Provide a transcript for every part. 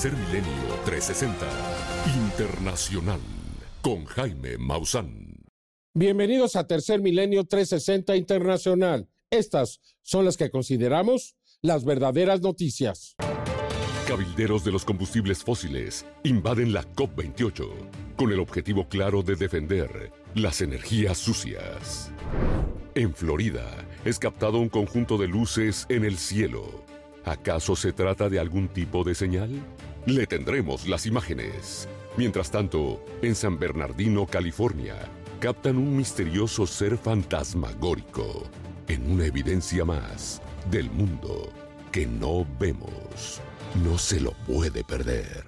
Tercer Milenio 360 Internacional con Jaime Maussan. Bienvenidos a Tercer Milenio 360 Internacional. Estas son las que consideramos las verdaderas noticias. Cabilderos de los combustibles fósiles invaden la COP28 con el objetivo claro de defender las energías sucias. En Florida es captado un conjunto de luces en el cielo. ¿Acaso se trata de algún tipo de señal? Le tendremos las imágenes. Mientras tanto, en San Bernardino, California, captan un misterioso ser fantasmagórico en una evidencia más del mundo que no vemos. No se lo puede perder.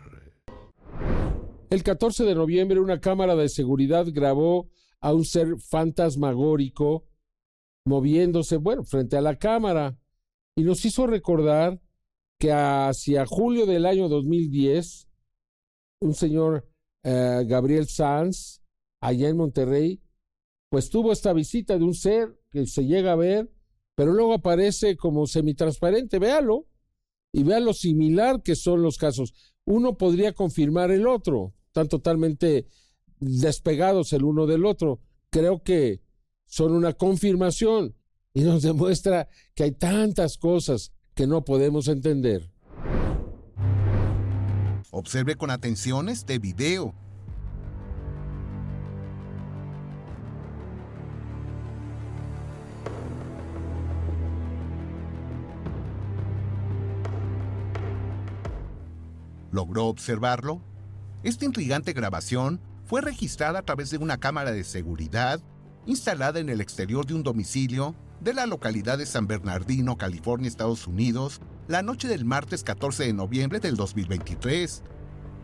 El 14 de noviembre una cámara de seguridad grabó a un ser fantasmagórico moviéndose, bueno, frente a la cámara y nos hizo recordar que hacia julio del año 2010, un señor eh, Gabriel Sanz, allá en Monterrey, pues tuvo esta visita de un ser que se llega a ver, pero luego aparece como semitransparente, véalo, y vea lo similar que son los casos. Uno podría confirmar el otro, están totalmente despegados el uno del otro. Creo que son una confirmación y nos demuestra que hay tantas cosas que no podemos entender. Observe con atención este video. ¿Logró observarlo? Esta intrigante grabación fue registrada a través de una cámara de seguridad instalada en el exterior de un domicilio de la localidad de San Bernardino, California, Estados Unidos, la noche del martes 14 de noviembre del 2023.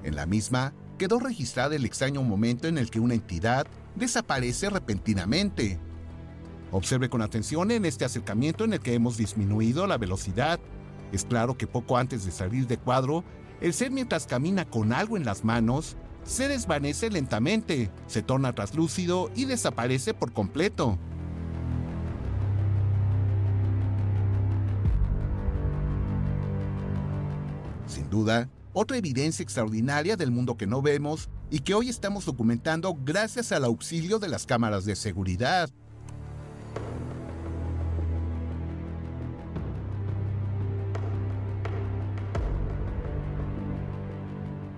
En la misma quedó registrada el extraño momento en el que una entidad desaparece repentinamente. Observe con atención en este acercamiento en el que hemos disminuido la velocidad. Es claro que poco antes de salir de cuadro, el ser mientras camina con algo en las manos, se desvanece lentamente, se torna traslúcido y desaparece por completo. Otra evidencia extraordinaria del mundo que no vemos y que hoy estamos documentando gracias al auxilio de las cámaras de seguridad.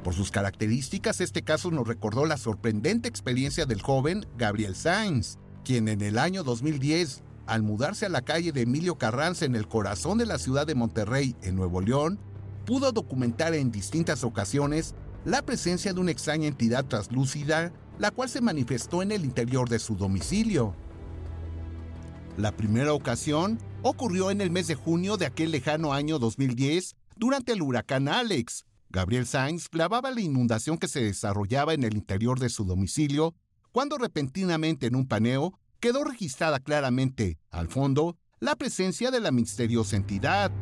Por sus características, este caso nos recordó la sorprendente experiencia del joven Gabriel Sainz, quien en el año 2010, al mudarse a la calle de Emilio Carranza en el corazón de la ciudad de Monterrey, en Nuevo León, pudo documentar en distintas ocasiones la presencia de una extraña entidad translúcida, la cual se manifestó en el interior de su domicilio. La primera ocasión ocurrió en el mes de junio de aquel lejano año 2010, durante el huracán Alex. Gabriel Sainz grababa la inundación que se desarrollaba en el interior de su domicilio, cuando repentinamente en un paneo quedó registrada claramente, al fondo, la presencia de la misteriosa entidad.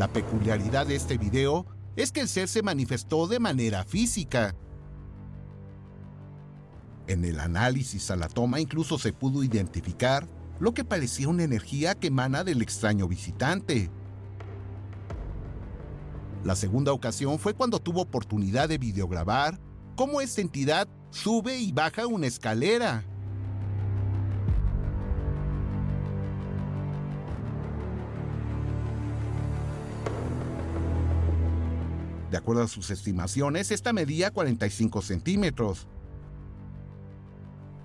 La peculiaridad de este video es que el ser se manifestó de manera física. En el análisis a la toma incluso se pudo identificar lo que parecía una energía que emana del extraño visitante. La segunda ocasión fue cuando tuvo oportunidad de videograbar cómo esta entidad sube y baja una escalera. De acuerdo a sus estimaciones, esta medía 45 centímetros.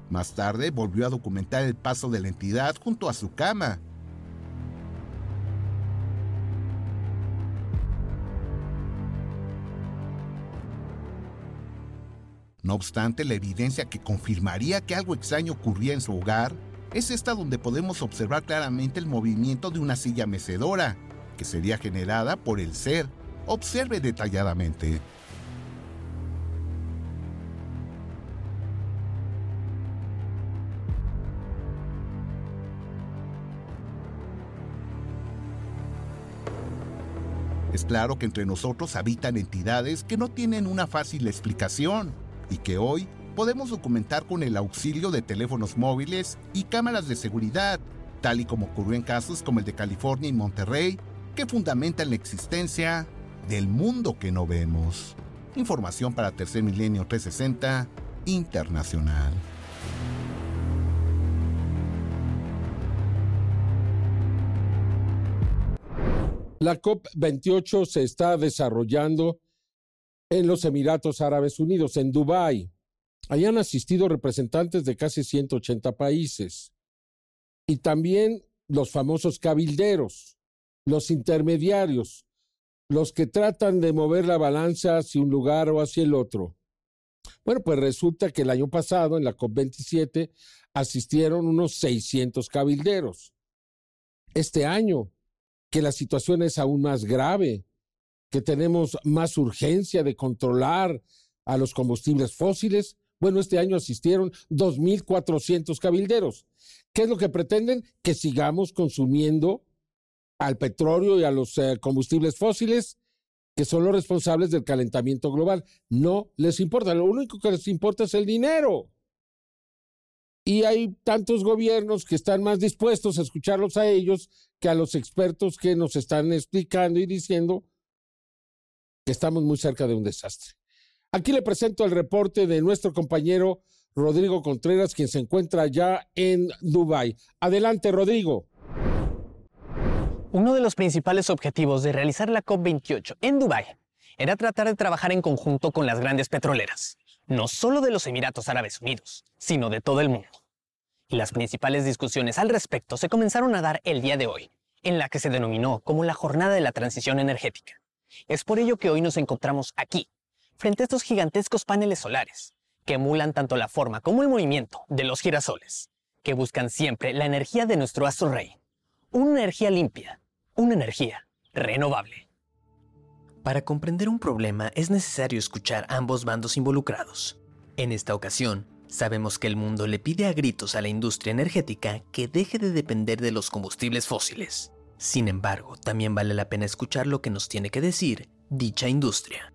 Más tarde volvió a documentar el paso de la entidad junto a su cama. No obstante, la evidencia que confirmaría que algo extraño ocurría en su hogar es esta donde podemos observar claramente el movimiento de una silla mecedora, que sería generada por el ser Observe detalladamente. Es claro que entre nosotros habitan entidades que no tienen una fácil explicación y que hoy podemos documentar con el auxilio de teléfonos móviles y cámaras de seguridad, tal y como ocurrió en casos como el de California y Monterrey, que fundamentan la existencia del mundo que no vemos. Información para Tercer Milenio 360 Internacional. La COP28 se está desarrollando en los Emiratos Árabes Unidos, en Dubái. Allí han asistido representantes de casi 180 países y también los famosos cabilderos, los intermediarios, los que tratan de mover la balanza hacia un lugar o hacia el otro. Bueno, pues resulta que el año pasado, en la COP27, asistieron unos 600 cabilderos. Este año, que la situación es aún más grave, que tenemos más urgencia de controlar a los combustibles fósiles, bueno, este año asistieron 2.400 cabilderos. ¿Qué es lo que pretenden? Que sigamos consumiendo al petróleo y a los eh, combustibles fósiles, que son los responsables del calentamiento global. No les importa, lo único que les importa es el dinero. Y hay tantos gobiernos que están más dispuestos a escucharlos a ellos que a los expertos que nos están explicando y diciendo que estamos muy cerca de un desastre. Aquí le presento el reporte de nuestro compañero Rodrigo Contreras, quien se encuentra ya en Dubái. Adelante, Rodrigo. Uno de los principales objetivos de realizar la COP28 en Dubái era tratar de trabajar en conjunto con las grandes petroleras, no solo de los Emiratos Árabes Unidos, sino de todo el mundo. Y las principales discusiones al respecto se comenzaron a dar el día de hoy, en la que se denominó como la Jornada de la Transición Energética. Es por ello que hoy nos encontramos aquí, frente a estos gigantescos paneles solares, que emulan tanto la forma como el movimiento de los girasoles, que buscan siempre la energía de nuestro astro rey. Una energía limpia, una energía renovable. Para comprender un problema es necesario escuchar ambos bandos involucrados. En esta ocasión, sabemos que el mundo le pide a gritos a la industria energética que deje de depender de los combustibles fósiles. Sin embargo, también vale la pena escuchar lo que nos tiene que decir dicha industria.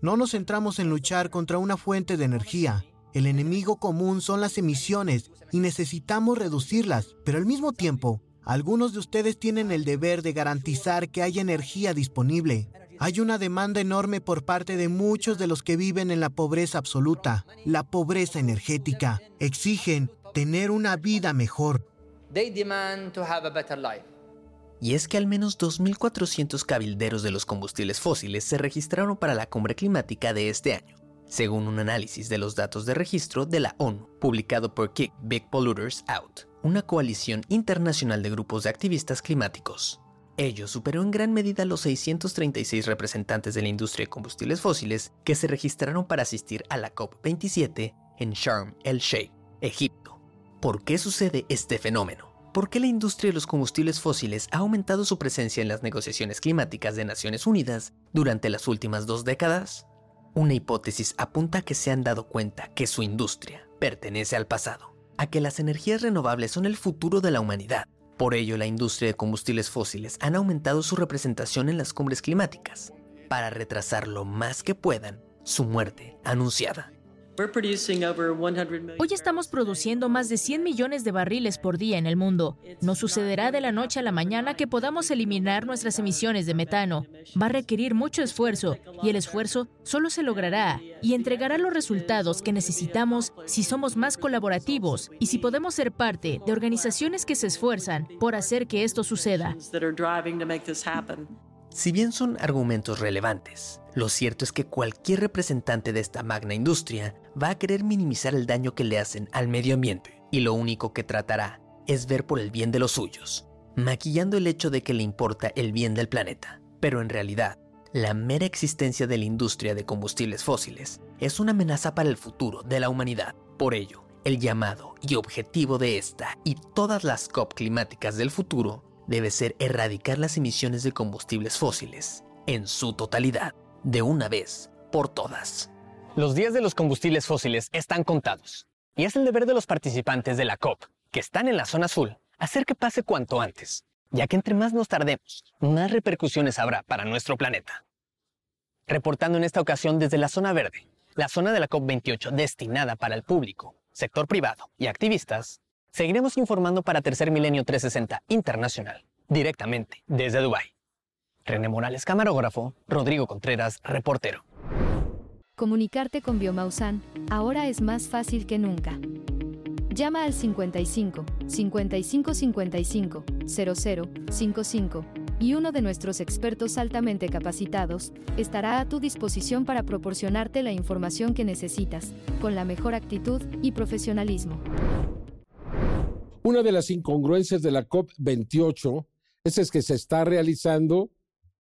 No nos centramos en luchar contra una fuente de energía. El enemigo común son las emisiones y necesitamos reducirlas, pero al mismo tiempo, algunos de ustedes tienen el deber de garantizar que haya energía disponible. Hay una demanda enorme por parte de muchos de los que viven en la pobreza absoluta, la pobreza energética. Exigen tener una vida mejor. Y es que al menos 2.400 cabilderos de los combustibles fósiles se registraron para la cumbre climática de este año, según un análisis de los datos de registro de la ONU, publicado por Kick Big Polluters Out, una coalición internacional de grupos de activistas climáticos. Ello superó en gran medida los 636 representantes de la industria de combustibles fósiles que se registraron para asistir a la COP27 en Sharm el Sheikh, Egipto. ¿Por qué sucede este fenómeno? ¿Por qué la industria de los combustibles fósiles ha aumentado su presencia en las negociaciones climáticas de Naciones Unidas durante las últimas dos décadas? Una hipótesis apunta a que se han dado cuenta que su industria pertenece al pasado, a que las energías renovables son el futuro de la humanidad. Por ello, la industria de combustibles fósiles han aumentado su representación en las cumbres climáticas, para retrasar lo más que puedan su muerte anunciada. Hoy estamos produciendo más de 100 millones de barriles por día en el mundo. No sucederá de la noche a la mañana que podamos eliminar nuestras emisiones de metano. Va a requerir mucho esfuerzo y el esfuerzo solo se logrará y entregará los resultados que necesitamos si somos más colaborativos y si podemos ser parte de organizaciones que se esfuerzan por hacer que esto suceda. Si bien son argumentos relevantes, lo cierto es que cualquier representante de esta magna industria va a querer minimizar el daño que le hacen al medio ambiente y lo único que tratará es ver por el bien de los suyos, maquillando el hecho de que le importa el bien del planeta. Pero en realidad, la mera existencia de la industria de combustibles fósiles es una amenaza para el futuro de la humanidad. Por ello, el llamado y objetivo de esta y todas las COP climáticas del futuro debe ser erradicar las emisiones de combustibles fósiles en su totalidad, de una vez por todas. Los días de los combustibles fósiles están contados, y es el deber de los participantes de la COP, que están en la zona azul, hacer que pase cuanto antes, ya que entre más nos tardemos, más repercusiones habrá para nuestro planeta. Reportando en esta ocasión desde la zona verde, la zona de la COP28 destinada para el público, sector privado y activistas, Seguiremos informando para Tercer Milenio 360 Internacional, directamente desde Dubái. René Morales, camarógrafo, Rodrigo Contreras, reportero. Comunicarte con Biomausan ahora es más fácil que nunca. Llama al 55 55 55 00 55 y uno de nuestros expertos altamente capacitados estará a tu disposición para proporcionarte la información que necesitas, con la mejor actitud y profesionalismo. Una de las incongruencias de la COP28 es, que se está realizando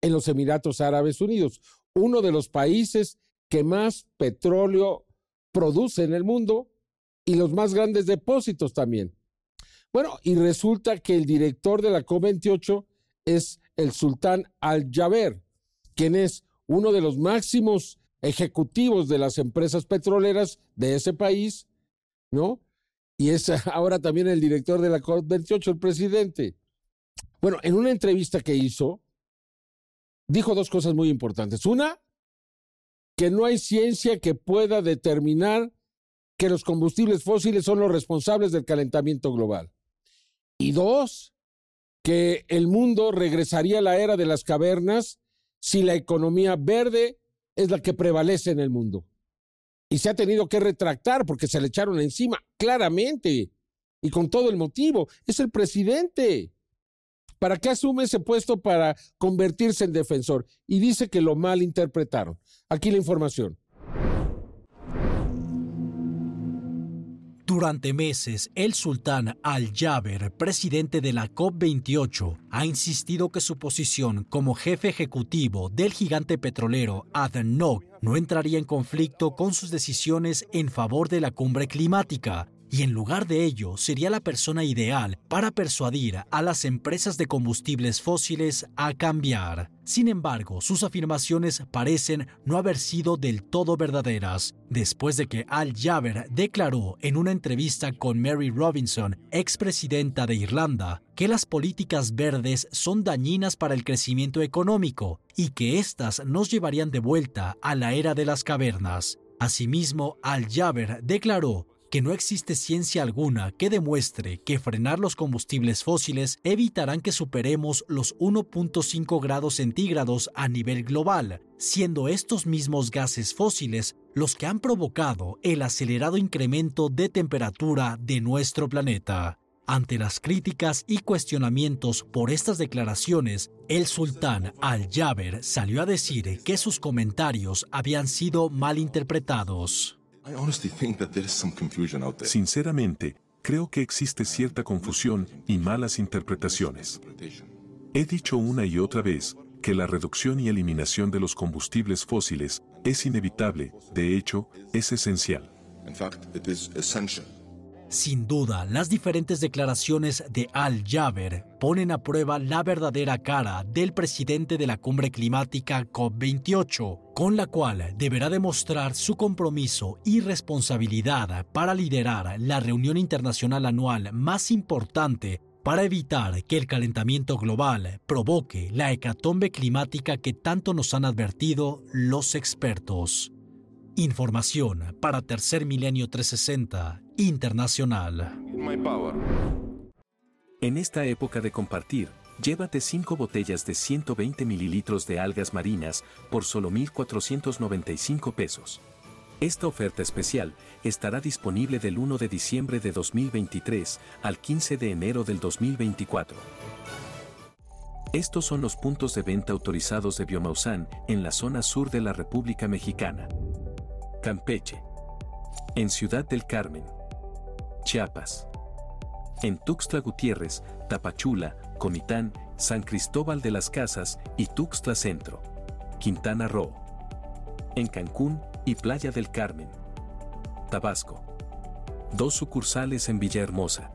en los Emiratos Árabes Unidos, uno de los países que más petróleo produce en el mundo y los más grandes depósitos también. Bueno, y resulta que el director de la COP28 es el sultán Al-Jaber, quien es uno de los máximos ejecutivos de las empresas petroleras de ese país, ¿no? Y es ahora también el director de la COP28, el presidente. Bueno, en una entrevista que hizo, dijo dos cosas muy importantes. Una, que no hay ciencia que pueda determinar que los combustibles fósiles son los responsables del calentamiento global. Y dos, que el mundo regresaría a la era de las cavernas si la economía verde es la que prevalece en el mundo. Y se ha tenido que retractar porque se le echaron encima, claramente, y con todo el motivo. Es el presidente. ¿Para qué asume ese puesto para convertirse en defensor? Y dice que lo malinterpretaron. Aquí la información. Durante meses, el sultán Al-Jaber, presidente de la COP28, ha insistido que su posición como jefe ejecutivo del gigante petrolero ADNOC no entraría en conflicto con sus decisiones en favor de la cumbre climática y en lugar de ello sería la persona ideal para persuadir a las empresas de combustibles fósiles a cambiar. Sin embargo, sus afirmaciones parecen no haber sido del todo verdaderas, después de que Al Jaber declaró en una entrevista con Mary Robinson, expresidenta de Irlanda, que las políticas verdes son dañinas para el crecimiento económico y que éstas nos llevarían de vuelta a la era de las cavernas. Asimismo, Al Jaber declaró que no existe ciencia alguna que demuestre que frenar los combustibles fósiles evitarán que superemos los 1.5 grados centígrados a nivel global, siendo estos mismos gases fósiles los que han provocado el acelerado incremento de temperatura de nuestro planeta. Ante las críticas y cuestionamientos por estas declaraciones, el sultán Al-Jaber salió a decir que sus comentarios habían sido malinterpretados. Sinceramente, creo que existe cierta confusión y malas interpretaciones. He dicho una y otra vez que la reducción y eliminación de los combustibles fósiles es inevitable, de hecho, es esencial. Sin duda, las diferentes declaraciones de Al-Jaber ponen a prueba la verdadera cara del presidente de la cumbre climática COP28, con la cual deberá demostrar su compromiso y responsabilidad para liderar la reunión internacional anual más importante para evitar que el calentamiento global provoque la hecatombe climática que tanto nos han advertido los expertos. Información para Tercer Milenio 360 Internacional. En esta época de compartir, llévate 5 botellas de 120 mililitros de algas marinas por solo 1,495 pesos. Esta oferta especial estará disponible del 1 de diciembre de 2023 al 15 de enero del 2024. Estos son los puntos de venta autorizados de Biomausan en la zona sur de la República Mexicana. Campeche. En Ciudad del Carmen. Chiapas. En Tuxtla Gutiérrez, Tapachula, Comitán, San Cristóbal de las Casas y Tuxtla Centro. Quintana Roo. En Cancún y Playa del Carmen. Tabasco. Dos sucursales en Villahermosa.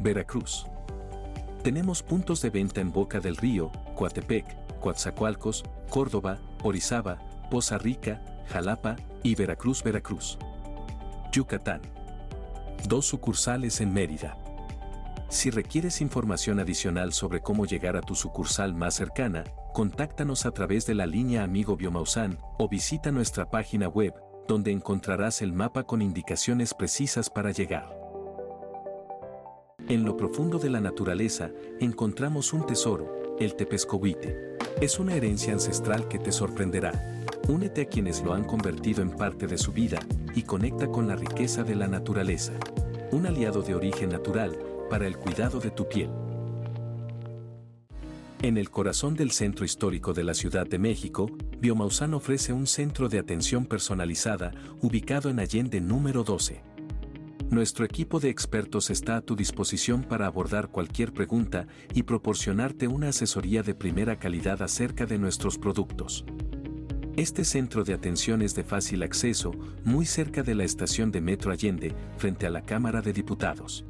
Veracruz. Tenemos puntos de venta en Boca del Río, Coatepec, Coatzacoalcos, Córdoba, Orizaba, Poza Rica, Jalapa y Veracruz, Veracruz. Yucatán. Dos sucursales en Mérida. Si requieres información adicional sobre cómo llegar a tu sucursal más cercana, contáctanos a través de la línea Amigo Biomausan o visita nuestra página web, donde encontrarás el mapa con indicaciones precisas para llegar. En lo profundo de la naturaleza encontramos un tesoro, el tepescohuite. Es una herencia ancestral que te sorprenderá. Únete a quienes lo han convertido en parte de su vida y conecta con la riqueza de la naturaleza. Un aliado de origen natural para el cuidado de tu piel. En el corazón del centro histórico de la Ciudad de México, Biomausan ofrece un centro de atención personalizada ubicado en Allende número 12. Nuestro equipo de expertos está a tu disposición para abordar cualquier pregunta y proporcionarte una asesoría de primera calidad acerca de nuestros productos. Este centro de atención es de fácil acceso, muy cerca de la estación de Metro Allende, frente a la Cámara de Diputados.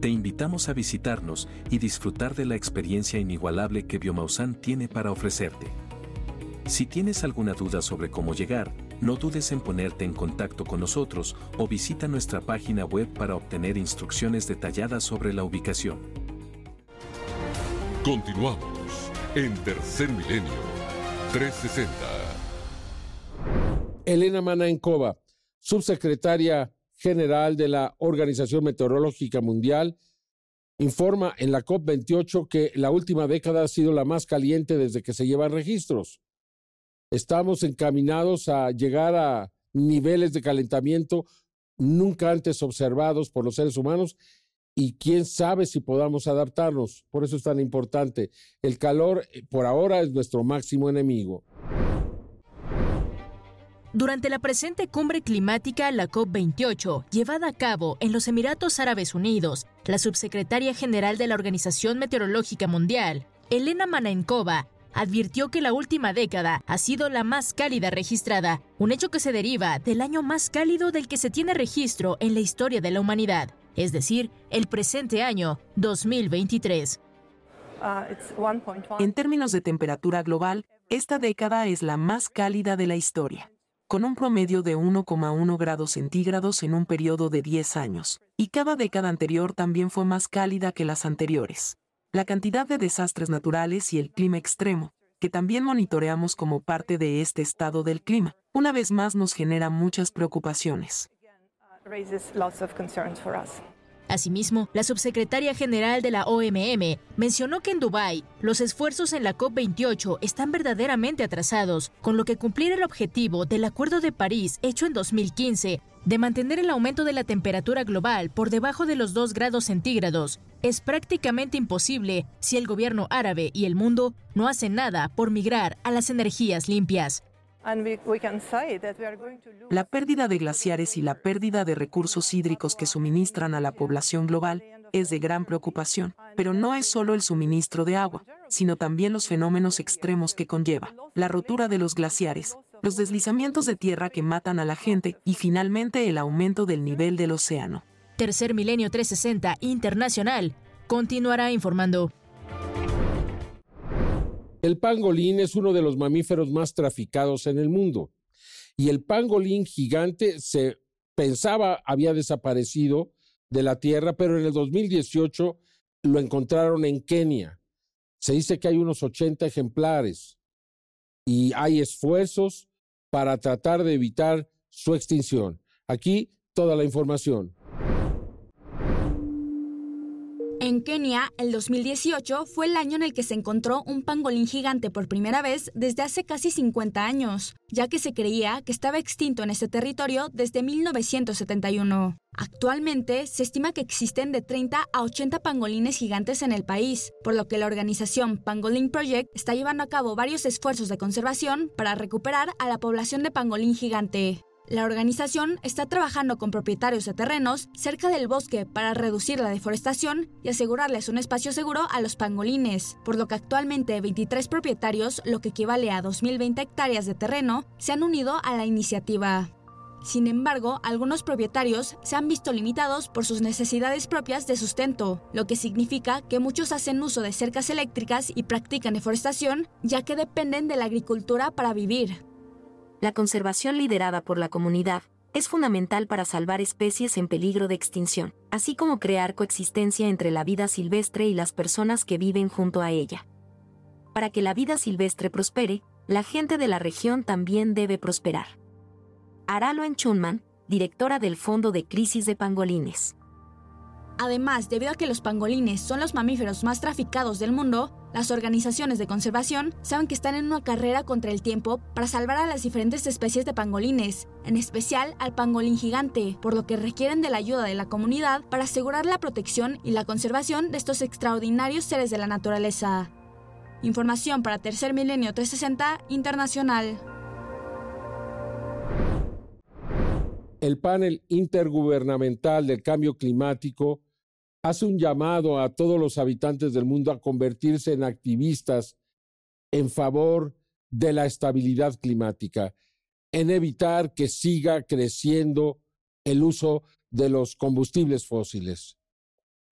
Te invitamos a visitarnos y disfrutar de la experiencia inigualable que Biomausan tiene para ofrecerte. Si tienes alguna duda sobre cómo llegar, no dudes en ponerte en contacto con nosotros o visita nuestra página web para obtener instrucciones detalladas sobre la ubicación. Continuamos en Tercer Milenio 360. Elena Manaenkova, subsecretaria general de la Organización Meteorológica Mundial, informa en la COP28 que la última década ha sido la más caliente desde que se llevan registros. Estamos encaminados a llegar a niveles de calentamiento nunca antes observados por los seres humanos y quién sabe si podamos adaptarnos. Por eso es tan importante. El calor eh, por ahora es nuestro máximo enemigo. Durante la presente cumbre climática, la COP28, llevada a cabo en los Emiratos Árabes Unidos, la subsecretaria general de la Organización Meteorológica Mundial, Elena Manaenkova, advirtió que la última década ha sido la más cálida registrada, un hecho que se deriva del año más cálido del que se tiene registro en la historia de la humanidad, es decir, el presente año 2023. En términos de temperatura global, esta década es la más cálida de la historia con un promedio de 1,1 grados centígrados en un periodo de 10 años, y cada década anterior también fue más cálida que las anteriores. La cantidad de desastres naturales y el clima extremo, que también monitoreamos como parte de este estado del clima, una vez más nos genera muchas preocupaciones. Asimismo, la subsecretaria general de la OMM mencionó que en Dubái los esfuerzos en la COP28 están verdaderamente atrasados, con lo que cumplir el objetivo del Acuerdo de París hecho en 2015 de mantener el aumento de la temperatura global por debajo de los 2 grados centígrados es prácticamente imposible si el gobierno árabe y el mundo no hacen nada por migrar a las energías limpias. La pérdida de glaciares y la pérdida de recursos hídricos que suministran a la población global es de gran preocupación, pero no es solo el suministro de agua, sino también los fenómenos extremos que conlleva, la rotura de los glaciares, los deslizamientos de tierra que matan a la gente y finalmente el aumento del nivel del océano. Tercer Milenio 360 Internacional continuará informando. El pangolín es uno de los mamíferos más traficados en el mundo. Y el pangolín gigante se pensaba había desaparecido de la Tierra, pero en el 2018 lo encontraron en Kenia. Se dice que hay unos 80 ejemplares y hay esfuerzos para tratar de evitar su extinción. Aquí toda la información. En Kenia, el 2018 fue el año en el que se encontró un pangolín gigante por primera vez desde hace casi 50 años, ya que se creía que estaba extinto en este territorio desde 1971. Actualmente se estima que existen de 30 a 80 pangolines gigantes en el país, por lo que la organización Pangolin Project está llevando a cabo varios esfuerzos de conservación para recuperar a la población de pangolín gigante. La organización está trabajando con propietarios de terrenos cerca del bosque para reducir la deforestación y asegurarles un espacio seguro a los pangolines, por lo que actualmente 23 propietarios, lo que equivale a 2.020 hectáreas de terreno, se han unido a la iniciativa. Sin embargo, algunos propietarios se han visto limitados por sus necesidades propias de sustento, lo que significa que muchos hacen uso de cercas eléctricas y practican deforestación, ya que dependen de la agricultura para vivir la conservación liderada por la comunidad es fundamental para salvar especies en peligro de extinción, así como crear coexistencia entre la vida silvestre y las personas que viven junto a ella. Para que la vida silvestre prospere, la gente de la región también debe prosperar. Aralo Enchunman, directora del Fondo de Crisis de Pangolines. Además, debido a que los pangolines son los mamíferos más traficados del mundo, las organizaciones de conservación saben que están en una carrera contra el tiempo para salvar a las diferentes especies de pangolines, en especial al pangolín gigante, por lo que requieren de la ayuda de la comunidad para asegurar la protección y la conservación de estos extraordinarios seres de la naturaleza. Información para Tercer Milenio 360 Internacional. El panel intergubernamental del cambio climático hace un llamado a todos los habitantes del mundo a convertirse en activistas en favor de la estabilidad climática, en evitar que siga creciendo el uso de los combustibles fósiles.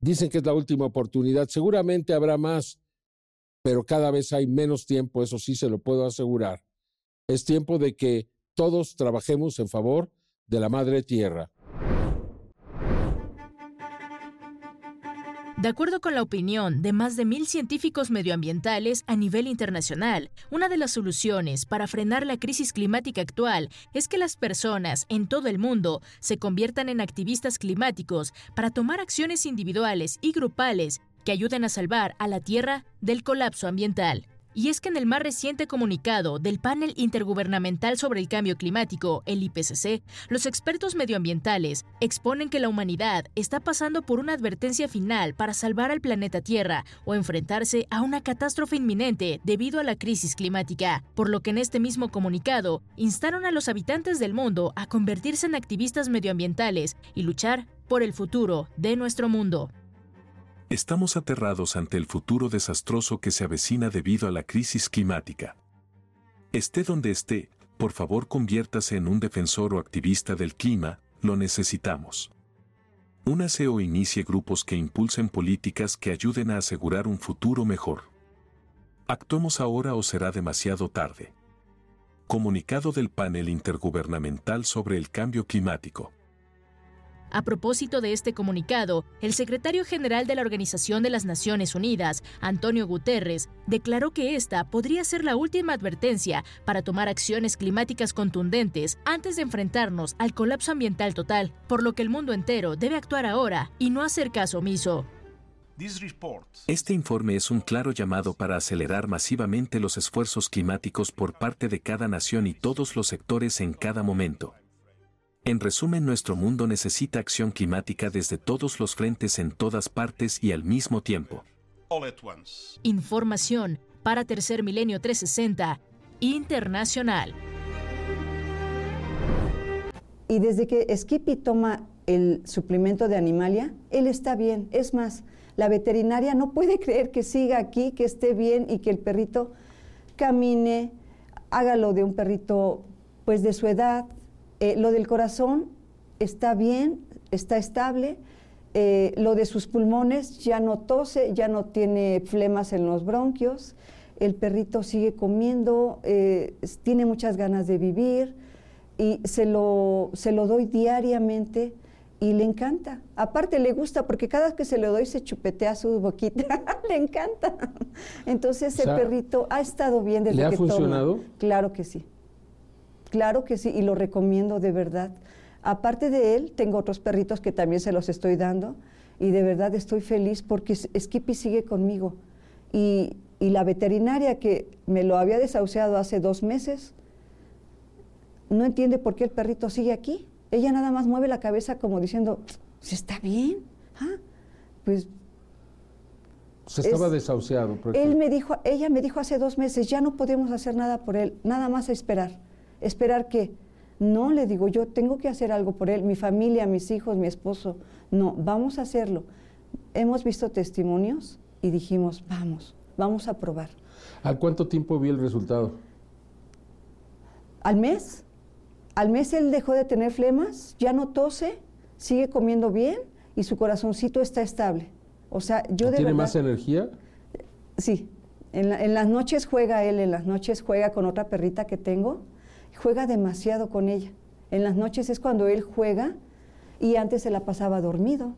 Dicen que es la última oportunidad, seguramente habrá más, pero cada vez hay menos tiempo, eso sí se lo puedo asegurar. Es tiempo de que todos trabajemos en favor de la Madre Tierra. De acuerdo con la opinión de más de mil científicos medioambientales a nivel internacional, una de las soluciones para frenar la crisis climática actual es que las personas en todo el mundo se conviertan en activistas climáticos para tomar acciones individuales y grupales que ayuden a salvar a la Tierra del colapso ambiental. Y es que en el más reciente comunicado del Panel Intergubernamental sobre el Cambio Climático, el IPCC, los expertos medioambientales exponen que la humanidad está pasando por una advertencia final para salvar al planeta Tierra o enfrentarse a una catástrofe inminente debido a la crisis climática, por lo que en este mismo comunicado instaron a los habitantes del mundo a convertirse en activistas medioambientales y luchar por el futuro de nuestro mundo. Estamos aterrados ante el futuro desastroso que se avecina debido a la crisis climática. Esté donde esté, por favor conviértase en un defensor o activista del clima, lo necesitamos. Únase o inicie grupos que impulsen políticas que ayuden a asegurar un futuro mejor. Actuemos ahora o será demasiado tarde. Comunicado del panel intergubernamental sobre el cambio climático. A propósito de este comunicado, el secretario general de la Organización de las Naciones Unidas, Antonio Guterres, declaró que esta podría ser la última advertencia para tomar acciones climáticas contundentes antes de enfrentarnos al colapso ambiental total, por lo que el mundo entero debe actuar ahora y no hacer caso omiso. Este informe es un claro llamado para acelerar masivamente los esfuerzos climáticos por parte de cada nación y todos los sectores en cada momento. En resumen, nuestro mundo necesita acción climática desde todos los frentes en todas partes y al mismo tiempo. Información para Tercer Milenio 360 Internacional. Y desde que Skippy toma el suplemento de Animalia, él está bien. Es más, la veterinaria no puede creer que siga aquí, que esté bien y que el perrito camine, haga lo de un perrito pues de su edad, eh, lo del corazón está bien, está estable. Eh, lo de sus pulmones ya no tose, ya no tiene flemas en los bronquios. El perrito sigue comiendo, eh, tiene muchas ganas de vivir y se lo, se lo doy diariamente y le encanta. Aparte le gusta porque cada vez que se lo doy se chupetea su boquita, le encanta. Entonces el perrito ha estado bien desde ¿le ha que funcionado? Claro que sí. Claro que sí, y lo recomiendo de verdad. Aparte de él, tengo otros perritos que también se los estoy dando y de verdad estoy feliz porque Skippy sigue conmigo. Y, la veterinaria que me lo había desahuciado hace dos meses, no entiende por qué el perrito sigue aquí. Ella nada más mueve la cabeza como diciendo, ¿se está bien? ¿Ah? Pues se estaba desahuciado. Él me dijo, ella me dijo hace dos meses, ya no podemos hacer nada por él, nada más a esperar. Esperar que, no, le digo, yo tengo que hacer algo por él, mi familia, mis hijos, mi esposo. No, vamos a hacerlo. Hemos visto testimonios y dijimos, vamos, vamos a probar. ¿Al cuánto tiempo vi el resultado? Al mes. Al mes él dejó de tener flemas, ya no tose, sigue comiendo bien y su corazoncito está estable. O sea, yo de ¿Tiene más energía? Sí. En, en, las noches juega él, en las noches juega con otra perrita que tengo juega demasiado con ella. En las noches es cuando él juega y antes se la pasaba dormido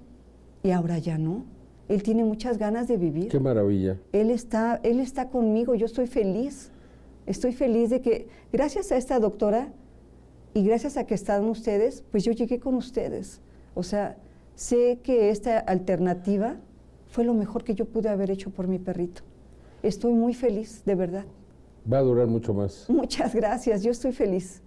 y ahora ya no. Él tiene muchas ganas de vivir. Qué maravilla. Él está, él está conmigo, yo estoy feliz. Estoy feliz de que gracias a esta doctora y gracias a que están ustedes, pues yo llegué con ustedes. O sea, sé que esta alternativa fue lo mejor que yo pude haber hecho por mi perrito. Estoy muy feliz, de verdad. Va a durar mucho más. Muchas gracias, yo estoy feliz.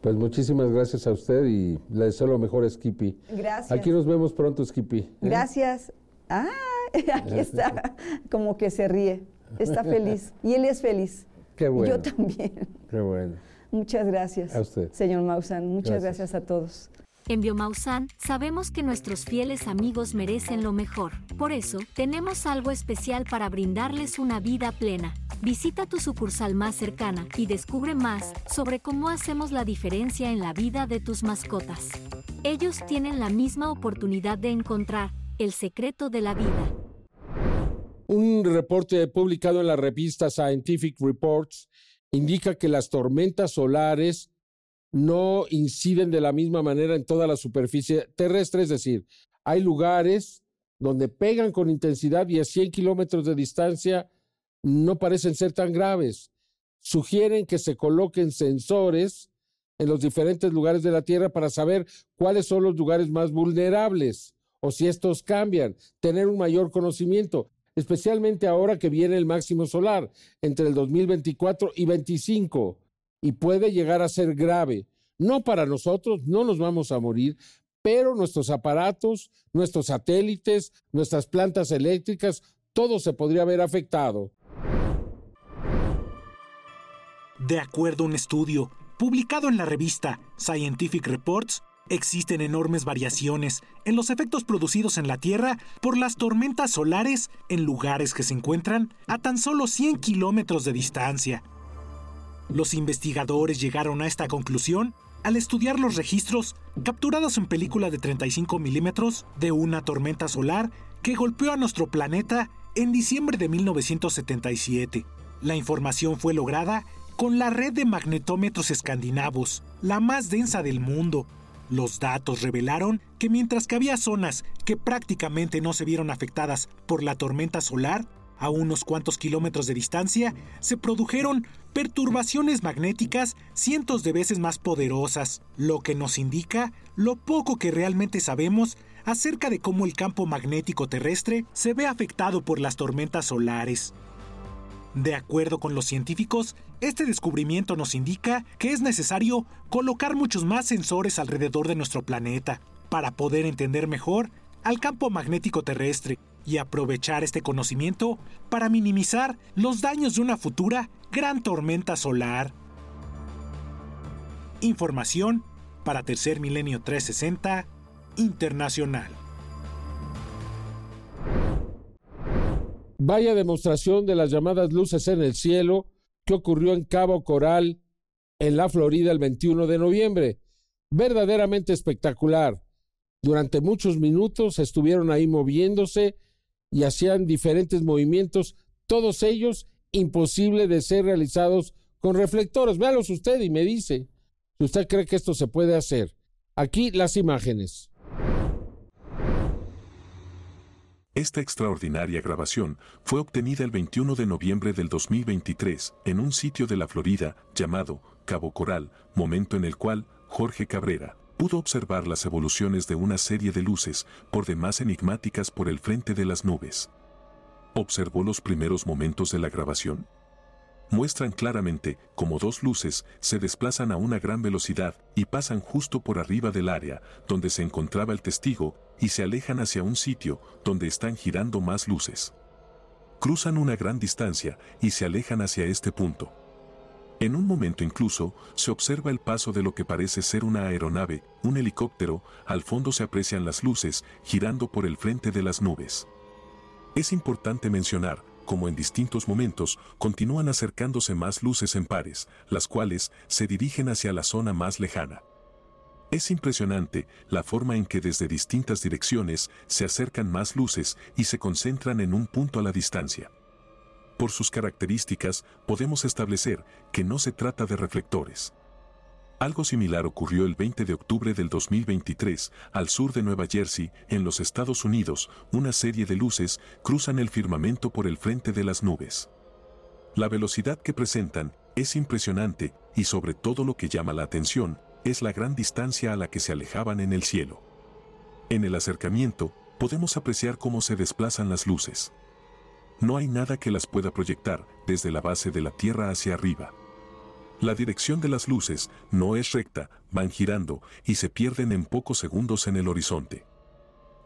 Pues muchísimas gracias a usted y le deseo lo mejor, Skippy. Gracias. Aquí nos vemos pronto, Skippy. ¿eh? Gracias. Ah, aquí está, como que se ríe. Está feliz. Y él es feliz. Qué bueno. Yo también. Qué bueno. Muchas gracias. A usted. Señor Mausan, muchas Gracias. gracias a todos. En Biomausan sabemos que nuestros fieles amigos merecen lo mejor. Por eso, tenemos algo especial para brindarles una vida plena. Visita tu sucursal más cercana y descubre más sobre cómo hacemos la diferencia en la vida de tus mascotas. Ellos tienen la misma oportunidad de encontrar el secreto de la vida. Un reporte publicado en la revista Scientific Reports indica que las tormentas solares no inciden de la misma manera en toda la superficie terrestre, es decir, hay lugares donde pegan con intensidad y a 100 kilómetros de distancia no parecen ser tan graves. Sugieren que se coloquen sensores en los diferentes lugares de la Tierra para saber cuáles son los lugares más vulnerables o si estos cambian, tener un mayor conocimiento, especialmente ahora que viene el máximo solar entre el 2024 y 25 y puede llegar a ser grave. No para nosotros, no nos vamos a morir, pero nuestros aparatos, nuestros satélites, nuestras plantas eléctricas, todo se podría haber afectado. De acuerdo a un estudio publicado en la revista Scientific Reports, existen enormes variaciones en los efectos producidos en la Tierra por las tormentas solares en lugares que se encuentran a tan solo 100 kilómetros de distancia. Los investigadores llegaron a esta conclusión al estudiar los registros capturados en película de 35 milímetros de una tormenta solar que golpeó a nuestro planeta en diciembre de 1977. La información fue lograda con la red de magnetómetros escandinavos, la más densa del mundo. Los datos revelaron que mientras que había zonas que prácticamente no se vieron afectadas por la tormenta solar, a unos cuantos kilómetros de distancia se produjeron perturbaciones magnéticas cientos de veces más poderosas, lo que nos indica lo poco que realmente sabemos acerca de cómo el campo magnético terrestre se ve afectado por las tormentas solares. De acuerdo con los científicos, este descubrimiento nos indica que es necesario colocar muchos más sensores alrededor de nuestro planeta para poder entender mejor al campo magnético terrestre y aprovechar este conocimiento para minimizar los daños de una futura gran tormenta solar. Información para Tercer Milenio 360 Internacional. Vaya demostración de las llamadas luces en el cielo que ocurrió en Cabo Coral, en la Florida, el 21 de noviembre. Verdaderamente espectacular. Durante muchos minutos estuvieron ahí moviéndose y hacían diferentes movimientos, todos ellos imposible de ser realizados con reflectores. Véalos usted y me dice si usted cree que esto se puede hacer. Aquí las imágenes. Esta extraordinaria grabación fue obtenida el 21 de noviembre del 2023 en un sitio de la Florida llamado Cabo Coral, momento en el cual Jorge Cabrera pudo observar las evoluciones de una serie de luces por demás enigmáticas por el frente de las nubes. ¿Observó los primeros momentos de la grabación? Muestran claramente cómo dos luces se desplazan a una gran velocidad y pasan justo por arriba del área donde se encontraba el testigo y se alejan hacia un sitio donde están girando más luces. Cruzan una gran distancia y se alejan hacia este punto. En un momento incluso se observa el paso de lo que parece ser una aeronave, un helicóptero, al fondo se aprecian las luces girando por el frente de las nubes. Es importante mencionar cómo en distintos momentos continúan acercándose más luces en pares, las cuales se dirigen hacia la zona más lejana. Es impresionante la forma en que desde distintas direcciones se acercan más luces y se concentran en un punto a la distancia. Por sus características, podemos establecer que no se trata de reflectores. Algo similar ocurrió el 20 de octubre del 2023, al sur de Nueva Jersey, en los Estados Unidos, una serie de luces cruzan el firmamento por el frente de las nubes. La velocidad que presentan es impresionante y sobre todo lo que llama la atención es la gran distancia a la que se alejaban en el cielo. En el acercamiento, podemos apreciar cómo se desplazan las luces. No hay nada que las pueda proyectar desde la base de la Tierra hacia arriba. La dirección de las luces no es recta, van girando y se pierden en pocos segundos en el horizonte.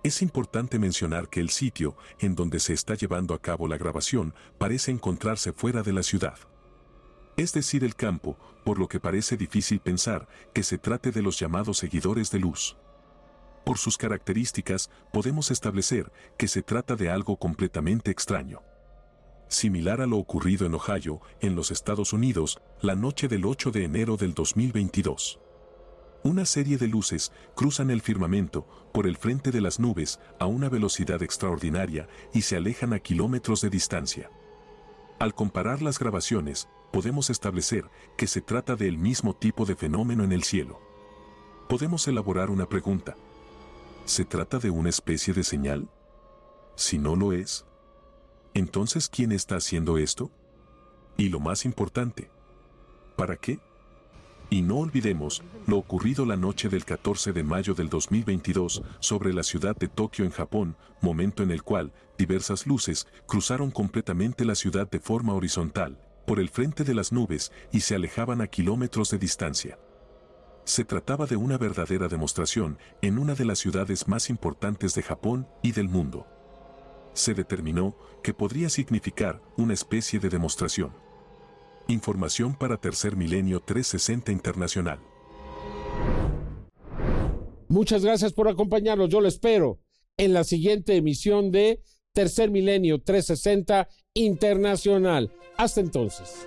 Es importante mencionar que el sitio en donde se está llevando a cabo la grabación parece encontrarse fuera de la ciudad. Es decir, el campo, por lo que parece difícil pensar que se trate de los llamados seguidores de luz. Por sus características, podemos establecer que se trata de algo completamente extraño. Similar a lo ocurrido en Ohio, en los Estados Unidos, la noche del 8 de enero del 2022. Una serie de luces cruzan el firmamento por el frente de las nubes a una velocidad extraordinaria y se alejan a kilómetros de distancia. Al comparar las grabaciones, podemos establecer que se trata del mismo tipo de fenómeno en el cielo. Podemos elaborar una pregunta. ¿Se trata de una especie de señal? Si no lo es, entonces ¿quién está haciendo esto? Y lo más importante, ¿para qué? Y no olvidemos lo ocurrido la noche del 14 de mayo del 2022 sobre la ciudad de Tokio en Japón, momento en el cual diversas luces cruzaron completamente la ciudad de forma horizontal, por el frente de las nubes y se alejaban a kilómetros de distancia. Se trataba de una verdadera demostración en una de las ciudades más importantes de Japón y del mundo. Se determinó que podría significar una especie de demostración. Información para Tercer Milenio 360 Internacional. Muchas gracias por acompañarnos. Yo lo espero en la siguiente emisión de Tercer Milenio 360 Internacional. Hasta entonces.